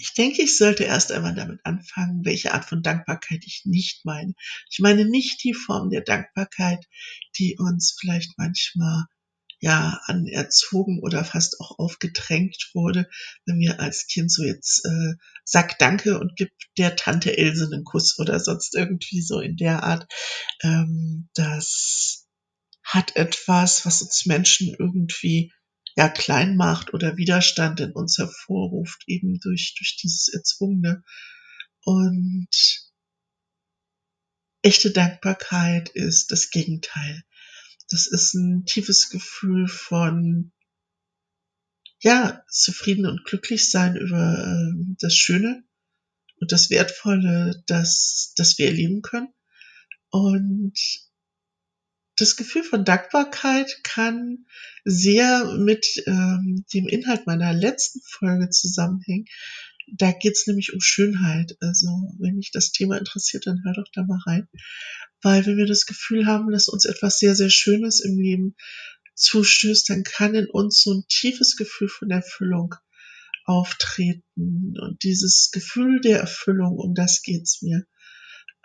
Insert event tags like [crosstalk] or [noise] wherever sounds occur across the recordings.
Ich denke, ich sollte erst einmal damit anfangen, welche Art von Dankbarkeit ich nicht meine. Ich meine nicht die Form der Dankbarkeit, die uns vielleicht manchmal ja anerzogen oder fast auch aufgedrängt wurde, wenn wir als Kind so jetzt äh, sag Danke und gib der Tante Else einen Kuss oder sonst irgendwie so in der Art. Ähm, das hat etwas, was uns Menschen irgendwie ja klein macht oder Widerstand in uns hervorruft, eben durch, durch dieses Erzwungene. Und echte Dankbarkeit ist das Gegenteil. Das ist ein tiefes Gefühl von, ja, zufrieden und glücklich sein über äh, das Schöne und das Wertvolle, das, das wir erleben können. Und das Gefühl von Dankbarkeit kann sehr mit ähm, dem Inhalt meiner letzten Folge zusammenhängen. Da geht es nämlich um Schönheit. Also wenn dich das Thema interessiert, dann hör doch da mal rein. Weil wenn wir das Gefühl haben, dass uns etwas sehr, sehr Schönes im Leben zustößt, dann kann in uns so ein tiefes Gefühl von Erfüllung auftreten. Und dieses Gefühl der Erfüllung, um das geht's mir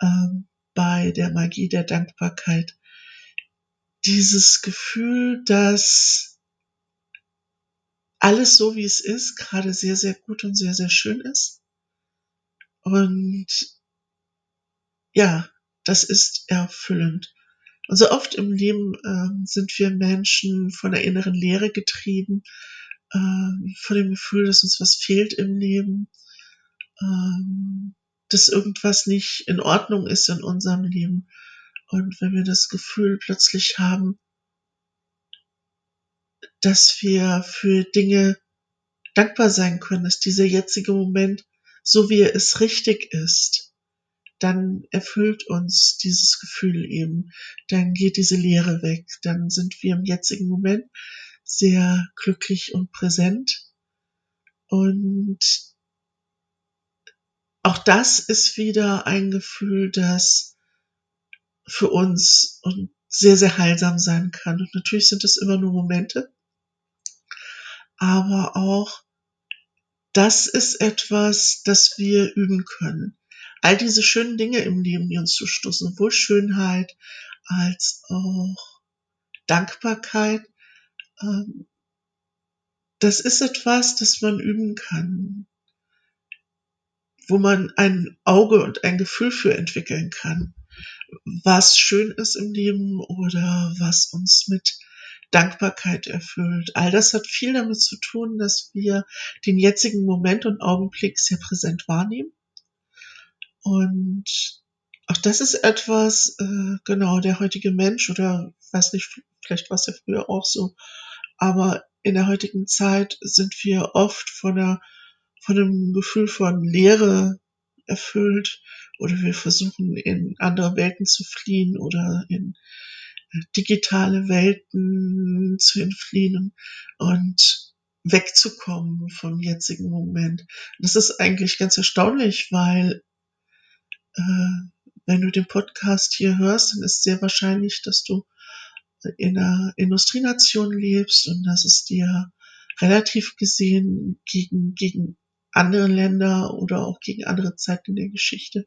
ähm, bei der Magie der Dankbarkeit dieses Gefühl, dass alles so wie es ist, gerade sehr, sehr gut und sehr, sehr schön ist. Und ja, das ist erfüllend. Und so oft im Leben äh, sind wir Menschen von der inneren Leere getrieben, äh, von dem Gefühl, dass uns was fehlt im Leben, äh, dass irgendwas nicht in Ordnung ist in unserem Leben. Und wenn wir das Gefühl plötzlich haben, dass wir für Dinge dankbar sein können, dass dieser jetzige Moment, so wie er es richtig ist, dann erfüllt uns dieses Gefühl eben, dann geht diese Leere weg, dann sind wir im jetzigen Moment sehr glücklich und präsent. Und auch das ist wieder ein Gefühl, das für uns und sehr, sehr heilsam sein kann. Und natürlich sind es immer nur Momente, aber auch das ist etwas, das wir üben können. All diese schönen Dinge im Leben, die uns zustoßen, sowohl Schönheit als auch Dankbarkeit, ähm, das ist etwas, das man üben kann, wo man ein Auge und ein Gefühl für entwickeln kann was schön ist im Leben oder was uns mit Dankbarkeit erfüllt. All das hat viel damit zu tun, dass wir den jetzigen Moment und Augenblick sehr präsent wahrnehmen. Und auch das ist etwas, äh, genau, der heutige Mensch oder weiß nicht, vielleicht war es ja früher auch so, aber in der heutigen Zeit sind wir oft von, einer, von einem Gefühl von Leere erfüllt oder wir versuchen in andere Welten zu fliehen oder in äh, digitale Welten zu entfliehen und wegzukommen vom jetzigen Moment. Das ist eigentlich ganz erstaunlich, weil äh, wenn du den Podcast hier hörst, dann ist sehr wahrscheinlich, dass du in einer Industrienation lebst und dass es dir relativ gesehen gegen, gegen andere Länder oder auch gegen andere Zeiten in der Geschichte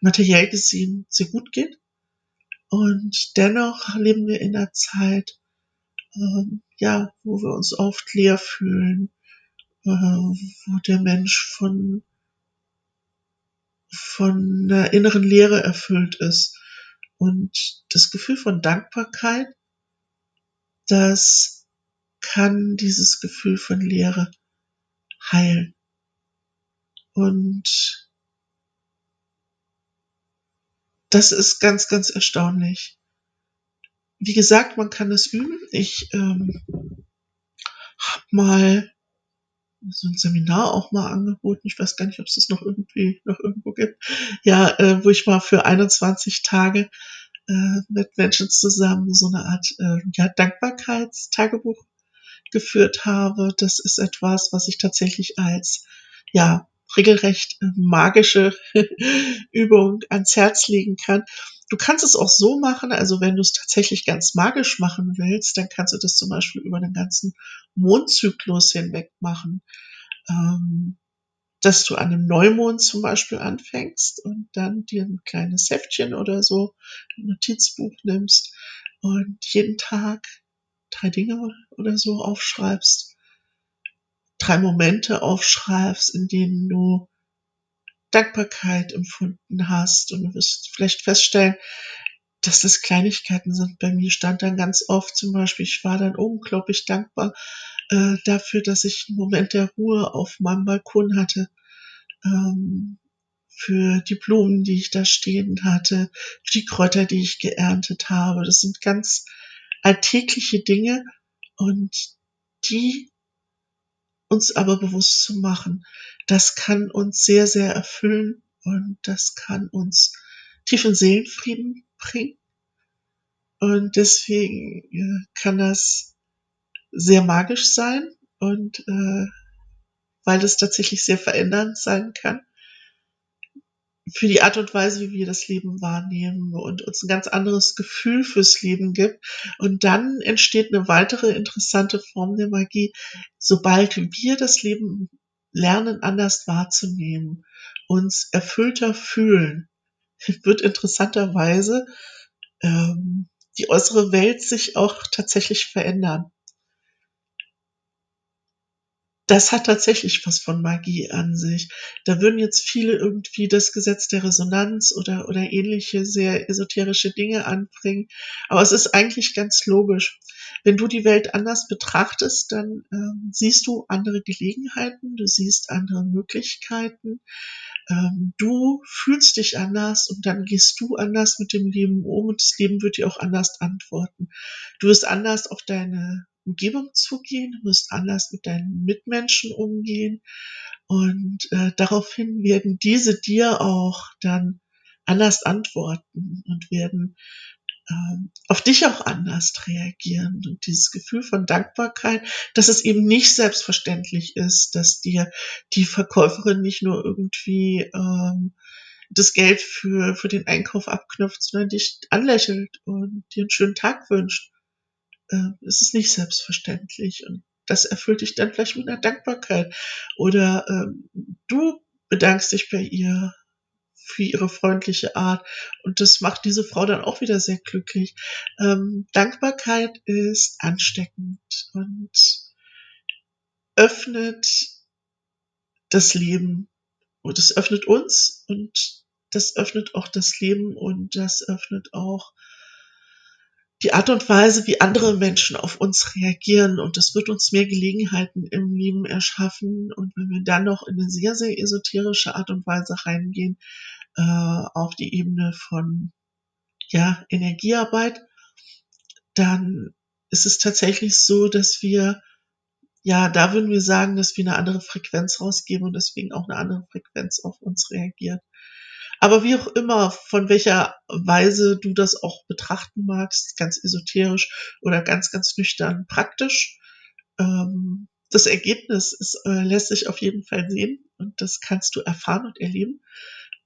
materiell gesehen sehr gut geht. Und dennoch leben wir in einer Zeit, ähm, ja, wo wir uns oft leer fühlen, äh, wo der Mensch von, von einer inneren Leere erfüllt ist. Und das Gefühl von Dankbarkeit, das kann dieses Gefühl von Leere heilen. Und das ist ganz, ganz erstaunlich. Wie gesagt, man kann es üben. Ich ähm, habe mal so ein Seminar auch mal angeboten. Ich weiß gar nicht, ob es das noch irgendwie noch irgendwo gibt. Ja, äh, wo ich mal für 21 Tage äh, mit Menschen zusammen so eine Art äh, ja, Dankbarkeitstagebuch geführt habe. Das ist etwas, was ich tatsächlich als ja regelrecht äh, magische [laughs] Übung ans Herz legen kann. Du kannst es auch so machen, also wenn du es tatsächlich ganz magisch machen willst, dann kannst du das zum Beispiel über den ganzen Mondzyklus hinweg machen. Ähm, dass du an einem Neumond zum Beispiel anfängst und dann dir ein kleines Heftchen oder so, ein Notizbuch nimmst und jeden Tag drei Dinge oder so aufschreibst, drei Momente aufschreibst, in denen du Dankbarkeit empfunden hast und du wirst vielleicht feststellen, dass das Kleinigkeiten sind. Bei mir stand dann ganz oft zum Beispiel, ich war dann unglaublich dankbar äh, dafür, dass ich einen Moment der Ruhe auf meinem Balkon hatte, ähm, für die Blumen, die ich da stehen hatte, für die Kräuter, die ich geerntet habe. Das sind ganz alltägliche Dinge und die uns aber bewusst zu machen, das kann uns sehr, sehr erfüllen und das kann uns tiefen Seelenfrieden bringen. Und deswegen kann das sehr magisch sein und äh, weil das tatsächlich sehr verändernd sein kann für die Art und Weise, wie wir das Leben wahrnehmen und uns ein ganz anderes Gefühl fürs Leben gibt. Und dann entsteht eine weitere interessante Form der Magie, sobald wir das Leben lernen, anders wahrzunehmen, uns erfüllter fühlen, [laughs] wird interessanterweise ähm, die äußere Welt sich auch tatsächlich verändern das hat tatsächlich was von Magie an sich. Da würden jetzt viele irgendwie das Gesetz der Resonanz oder, oder ähnliche sehr esoterische Dinge anbringen. Aber es ist eigentlich ganz logisch. Wenn du die Welt anders betrachtest, dann ähm, siehst du andere Gelegenheiten, du siehst andere Möglichkeiten, ähm, du fühlst dich anders und dann gehst du anders mit dem Leben um und das Leben wird dir auch anders antworten. Du wirst anders auf deine Umgebung zugehen, du musst anders mit deinen Mitmenschen umgehen und äh, daraufhin werden diese dir auch dann anders antworten und werden ähm, auf dich auch anders reagieren. Und dieses Gefühl von Dankbarkeit, dass es eben nicht selbstverständlich ist, dass dir die Verkäuferin nicht nur irgendwie ähm, das Geld für, für den Einkauf abknüpft, sondern dich anlächelt und dir einen schönen Tag wünscht äh, es ist nicht selbstverständlich und das erfüllt dich dann vielleicht mit einer Dankbarkeit oder ähm, du bedankst dich bei ihr für ihre freundliche Art und das macht diese Frau dann auch wieder sehr glücklich. Ähm, Dankbarkeit ist ansteckend und öffnet das Leben und es öffnet uns und das öffnet auch das Leben und das öffnet auch die Art und Weise, wie andere Menschen auf uns reagieren. Und das wird uns mehr Gelegenheiten im Leben erschaffen. Und wenn wir dann noch in eine sehr, sehr esoterische Art und Weise reingehen, äh, auf die Ebene von ja, Energiearbeit, dann ist es tatsächlich so, dass wir, ja, da würden wir sagen, dass wir eine andere Frequenz rausgeben und deswegen auch eine andere Frequenz auf uns reagiert. Aber wie auch immer, von welcher Weise du das auch betrachten magst, ganz esoterisch oder ganz, ganz nüchtern praktisch, ähm, das Ergebnis ist, äh, lässt sich auf jeden Fall sehen und das kannst du erfahren und erleben.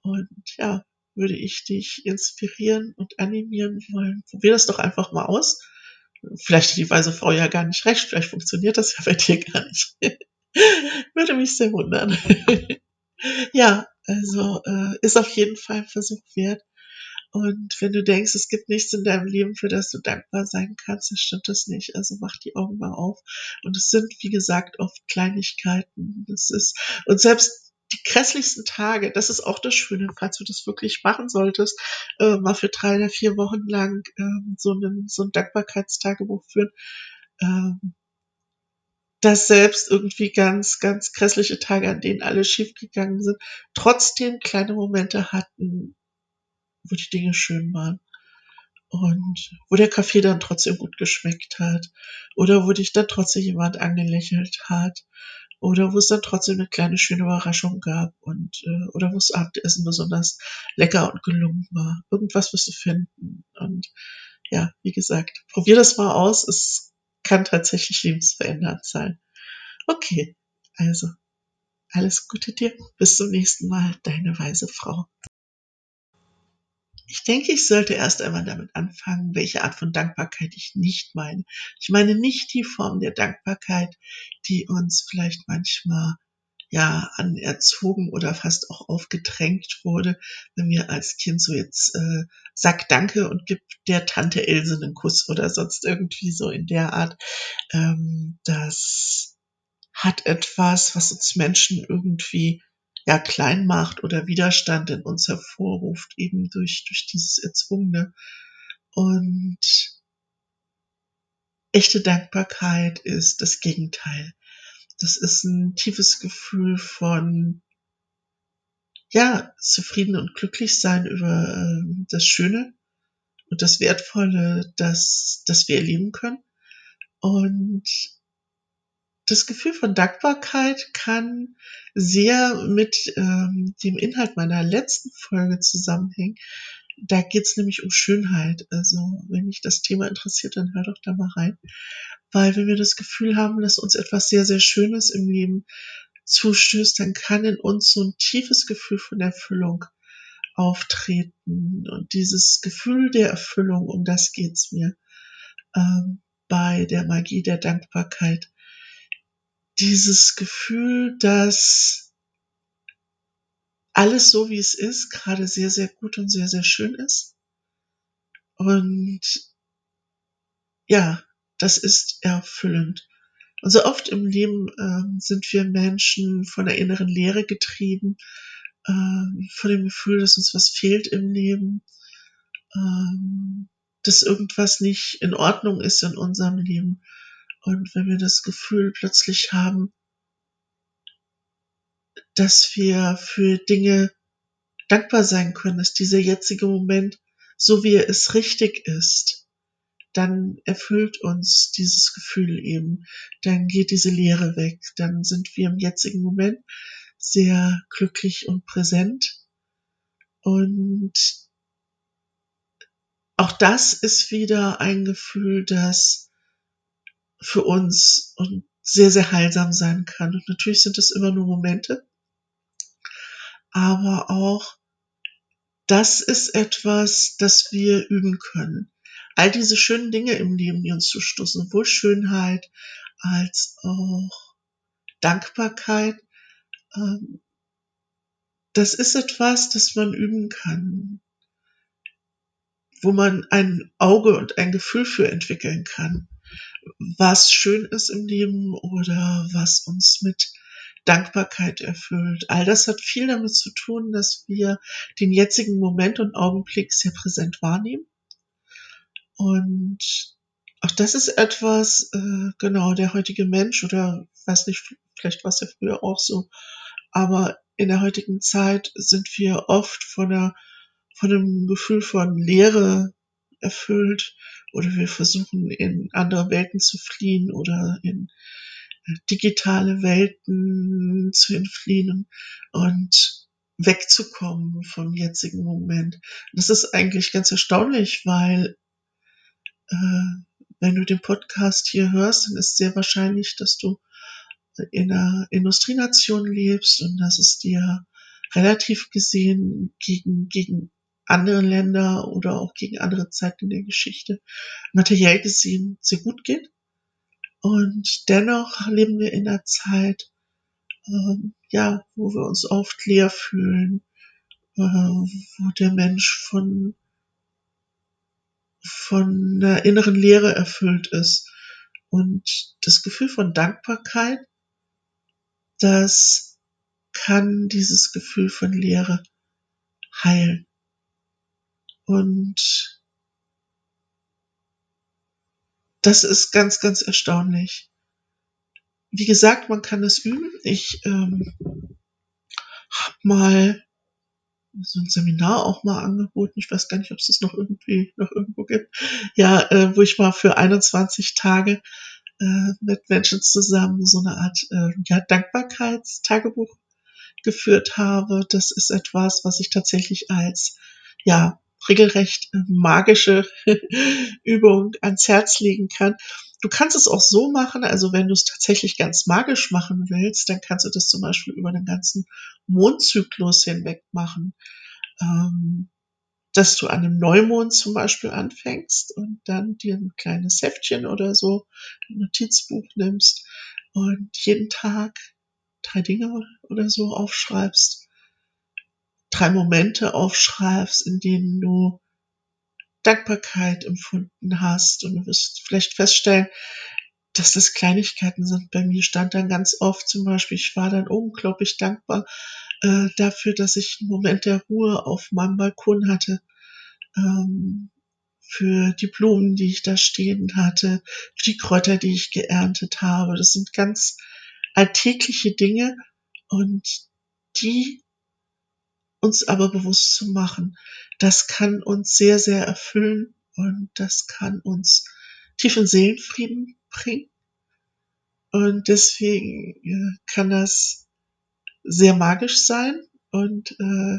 Und ja, würde ich dich inspirieren und animieren wollen. Probier das doch einfach mal aus. Vielleicht hat die weise Frau ja gar nicht recht, vielleicht funktioniert das ja bei dir gar nicht. [laughs] würde mich sehr wundern. [laughs] ja, also äh, ist auf jeden Fall ein Versuch wert. Und wenn du denkst, es gibt nichts in deinem Leben, für das du dankbar sein kannst, dann stimmt das nicht. Also mach die Augen mal auf. Und es sind, wie gesagt, oft Kleinigkeiten. Das ist, und selbst die grässlichsten Tage, das ist auch das Schöne, falls du das wirklich machen solltest, äh, mal für drei oder vier Wochen lang äh, so, einen, so ein Dankbarkeitstagebuch führen. Ähm, dass selbst irgendwie ganz, ganz grässliche Tage, an denen alles schiefgegangen sind, trotzdem kleine Momente hatten, wo die Dinge schön waren. Und wo der Kaffee dann trotzdem gut geschmeckt hat. Oder wo dich dann trotzdem jemand angelächelt hat. Oder wo es dann trotzdem eine kleine schöne Überraschung gab. Und, äh, oder wo das Abendessen besonders lecker und gelungen war. Irgendwas wirst du finden. Und ja, wie gesagt, probier das mal aus. Es kann tatsächlich lebensverändernd sein. Okay, also alles Gute dir. Bis zum nächsten Mal, deine weise Frau. Ich denke, ich sollte erst einmal damit anfangen, welche Art von Dankbarkeit ich nicht meine. Ich meine nicht die Form der Dankbarkeit, die uns vielleicht manchmal ja anerzogen oder fast auch aufgedrängt wurde, wenn mir als Kind so jetzt äh, sag Danke und gib der Tante Else einen Kuss oder sonst irgendwie so in der Art. Ähm, das hat etwas, was uns Menschen irgendwie ja klein macht oder Widerstand in uns hervorruft, eben durch, durch dieses Erzwungene. Und echte Dankbarkeit ist das Gegenteil. Das ist ein tiefes Gefühl von, ja, zufrieden und glücklich sein über äh, das Schöne und das Wertvolle, das, das wir erleben können. Und das Gefühl von Dankbarkeit kann sehr mit ähm, dem Inhalt meiner letzten Folge zusammenhängen. Da geht's nämlich um Schönheit. Also wenn mich das Thema interessiert, dann hör doch da mal rein. Weil wenn wir das Gefühl haben, dass uns etwas sehr, sehr Schönes im Leben zustößt, dann kann in uns so ein tiefes Gefühl von Erfüllung auftreten. Und dieses Gefühl der Erfüllung, um das geht's mir ähm, bei der Magie der Dankbarkeit dieses Gefühl, dass alles so wie es ist, gerade sehr, sehr gut und sehr, sehr schön ist. Und ja, das ist erfüllend. Und so oft im Leben äh, sind wir Menschen von der inneren Leere getrieben, äh, von dem Gefühl, dass uns was fehlt im Leben, äh, dass irgendwas nicht in Ordnung ist in unserem Leben. Und wenn wir das Gefühl plötzlich haben, dass wir für Dinge dankbar sein können, dass dieser jetzige Moment, so wie er es richtig ist, dann erfüllt uns dieses Gefühl eben, dann geht diese Leere weg, dann sind wir im jetzigen Moment sehr glücklich und präsent. Und auch das ist wieder ein Gefühl, das für uns und sehr, sehr heilsam sein kann. Und natürlich sind es immer nur Momente, aber auch das ist etwas, das wir üben können. All diese schönen Dinge im Leben, die uns zustoßen, sowohl Schönheit als auch Dankbarkeit, ähm, das ist etwas, das man üben kann, wo man ein Auge und ein Gefühl für entwickeln kann was schön ist im Leben oder was uns mit Dankbarkeit erfüllt. All das hat viel damit zu tun, dass wir den jetzigen Moment und Augenblick sehr präsent wahrnehmen. Und auch das ist etwas, äh, genau, der heutige Mensch oder weiß nicht, vielleicht war es ja früher auch so, aber in der heutigen Zeit sind wir oft von, einer, von einem Gefühl von Leere erfüllt oder wir versuchen in andere Welten zu fliehen oder in äh, digitale Welten zu entfliehen und wegzukommen vom jetzigen Moment. Das ist eigentlich ganz erstaunlich, weil wenn du den Podcast hier hörst, dann ist sehr wahrscheinlich, dass du in einer Industrienation lebst und dass es dir relativ gesehen gegen, gegen andere Länder oder auch gegen andere Zeiten der Geschichte materiell gesehen sehr gut geht. Und dennoch leben wir in einer Zeit, ähm, ja, wo wir uns oft leer fühlen, äh, wo der Mensch von, von einer inneren Leere erfüllt ist. Und das Gefühl von Dankbarkeit, das kann dieses Gefühl von Leere heilen. Und das ist ganz, ganz erstaunlich. Wie gesagt, man kann es üben. Ich ähm, habe mal so ein Seminar auch mal angeboten. Ich weiß gar nicht, ob es das noch irgendwie noch irgendwo gibt. Ja, äh, wo ich mal für 21 Tage äh, mit Menschen zusammen so eine Art äh, ja, Dankbarkeitstagebuch geführt habe. Das ist etwas, was ich tatsächlich als ja regelrecht magische [laughs] Übung ans Herz legen kann. Du kannst es auch so machen, also wenn du es tatsächlich ganz magisch machen willst, dann kannst du das zum Beispiel über den ganzen Mondzyklus hinweg machen. Ähm, dass du an einem Neumond zum Beispiel anfängst und dann dir ein kleines Heftchen oder so, ein Notizbuch nimmst und jeden Tag drei Dinge oder so aufschreibst, drei Momente aufschreibst, in denen du Dankbarkeit empfunden hast und du wirst vielleicht feststellen, dass das Kleinigkeiten sind. Bei mir stand dann ganz oft zum Beispiel, ich war dann unglaublich dankbar äh, dafür, dass ich einen Moment der Ruhe auf meinem Balkon hatte, ähm, für die Blumen, die ich da stehen hatte, für die Kräuter, die ich geerntet habe. Das sind ganz alltägliche Dinge und die uns aber bewusst zu machen, das kann uns sehr, sehr erfüllen und das kann uns tiefen Seelenfrieden bringen. Und deswegen kann das sehr magisch sein und äh,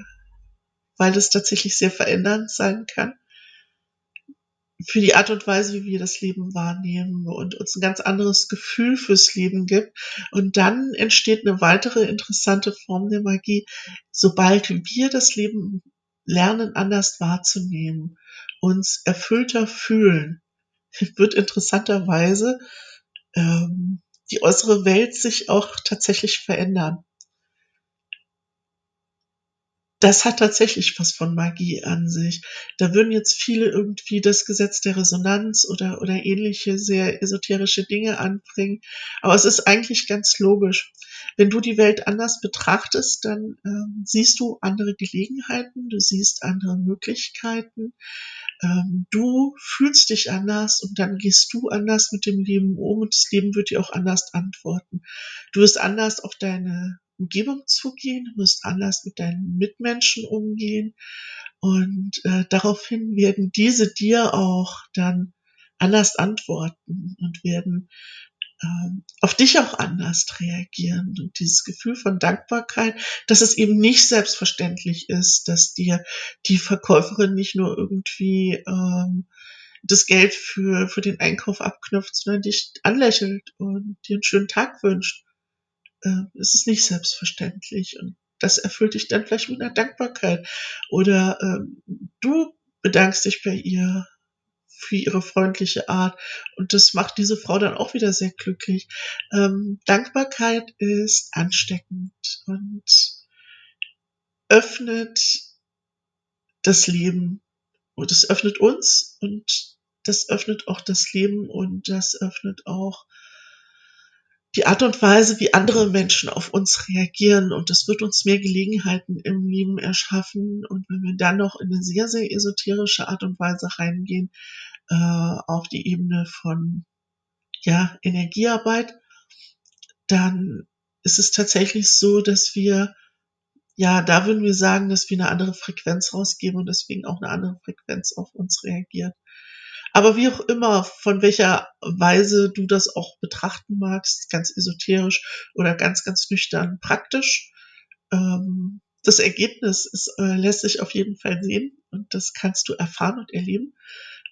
weil das tatsächlich sehr verändernd sein kann für die Art und Weise, wie wir das Leben wahrnehmen und uns ein ganz anderes Gefühl fürs Leben gibt. Und dann entsteht eine weitere interessante Form der Magie, sobald wir das Leben lernen, anders wahrzunehmen, uns erfüllter fühlen, [laughs] wird interessanterweise ähm, die äußere Welt sich auch tatsächlich verändern das hat tatsächlich was von Magie an sich. Da würden jetzt viele irgendwie das Gesetz der Resonanz oder, oder ähnliche sehr esoterische Dinge anbringen. Aber es ist eigentlich ganz logisch. Wenn du die Welt anders betrachtest, dann ähm, siehst du andere Gelegenheiten, du siehst andere Möglichkeiten, ähm, du fühlst dich anders und dann gehst du anders mit dem Leben um und das Leben wird dir auch anders antworten. Du wirst anders auf deine Umgebung zugehen, du wirst anders mit deinen Mitmenschen umgehen. Und äh, daraufhin werden diese dir auch dann anders antworten und werden ähm, auf dich auch anders reagieren. Und dieses Gefühl von Dankbarkeit, dass es eben nicht selbstverständlich ist, dass dir die Verkäuferin nicht nur irgendwie ähm, das Geld für, für den Einkauf abknüpft, sondern dich anlächelt und dir einen schönen Tag wünscht äh, es ist nicht selbstverständlich und das erfüllt dich dann vielleicht mit einer Dankbarkeit. Oder ähm, du bedankst dich bei ihr für ihre freundliche Art und das macht diese Frau dann auch wieder sehr glücklich. Ähm, Dankbarkeit ist ansteckend und öffnet das Leben und es öffnet uns und das öffnet auch das Leben und das öffnet auch die Art und Weise, wie andere Menschen auf uns reagieren und es wird uns mehr Gelegenheiten im Leben erschaffen und wenn wir dann noch in eine sehr, sehr esoterische Art und Weise reingehen, äh, auf die Ebene von ja, Energiearbeit, dann ist es tatsächlich so, dass wir ja, da würden wir sagen, dass wir eine andere Frequenz rausgeben und deswegen auch eine andere Frequenz auf uns reagiert. Aber wie auch immer, von welcher Weise du das auch betrachten magst, ganz esoterisch oder ganz, ganz nüchtern praktisch, ähm, das Ergebnis ist, äh, lässt sich auf jeden Fall sehen und das kannst du erfahren und erleben.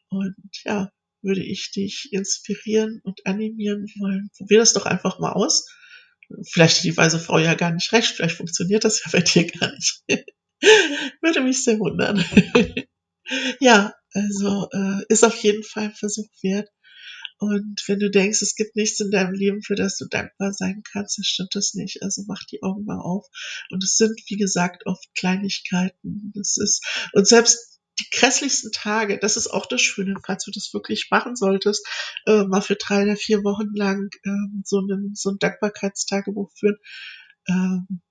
Und ja, würde ich dich inspirieren und animieren wollen. Probier das doch einfach mal aus. Vielleicht hat die weise Frau ja gar nicht recht, vielleicht funktioniert das ja bei dir gar nicht. [laughs] würde mich sehr wundern. [laughs] ja, also äh, ist auf jeden Fall ein Versuch wert. Und wenn du denkst, es gibt nichts in deinem Leben, für das du dankbar sein kannst, dann stimmt das nicht. Also mach die Augen mal auf. Und es sind, wie gesagt, oft Kleinigkeiten. Das ist, und selbst die grässlichsten Tage, das ist auch das Schöne, falls du das wirklich machen solltest, äh, mal für drei oder vier Wochen lang äh, so, einen, so ein Dankbarkeitstagebuch führen. Ähm,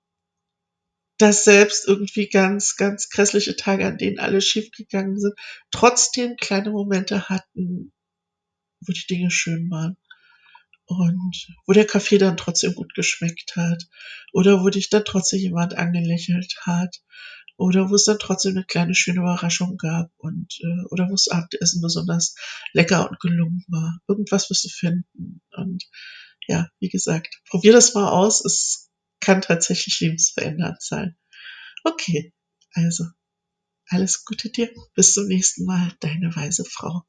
dass selbst irgendwie ganz, ganz grässliche Tage, an denen alles schiefgegangen sind, trotzdem kleine Momente hatten, wo die Dinge schön waren. Und wo der Kaffee dann trotzdem gut geschmeckt hat. Oder wo dich dann trotzdem jemand angelächelt hat. Oder wo es dann trotzdem eine kleine schöne Überraschung gab. Und, äh, oder wo das Abendessen besonders lecker und gelungen war. Irgendwas wirst du finden. Und ja, wie gesagt, probier das mal aus. Es kann tatsächlich lebensverändernd sein. Okay, also alles Gute dir. Bis zum nächsten Mal, deine weise Frau.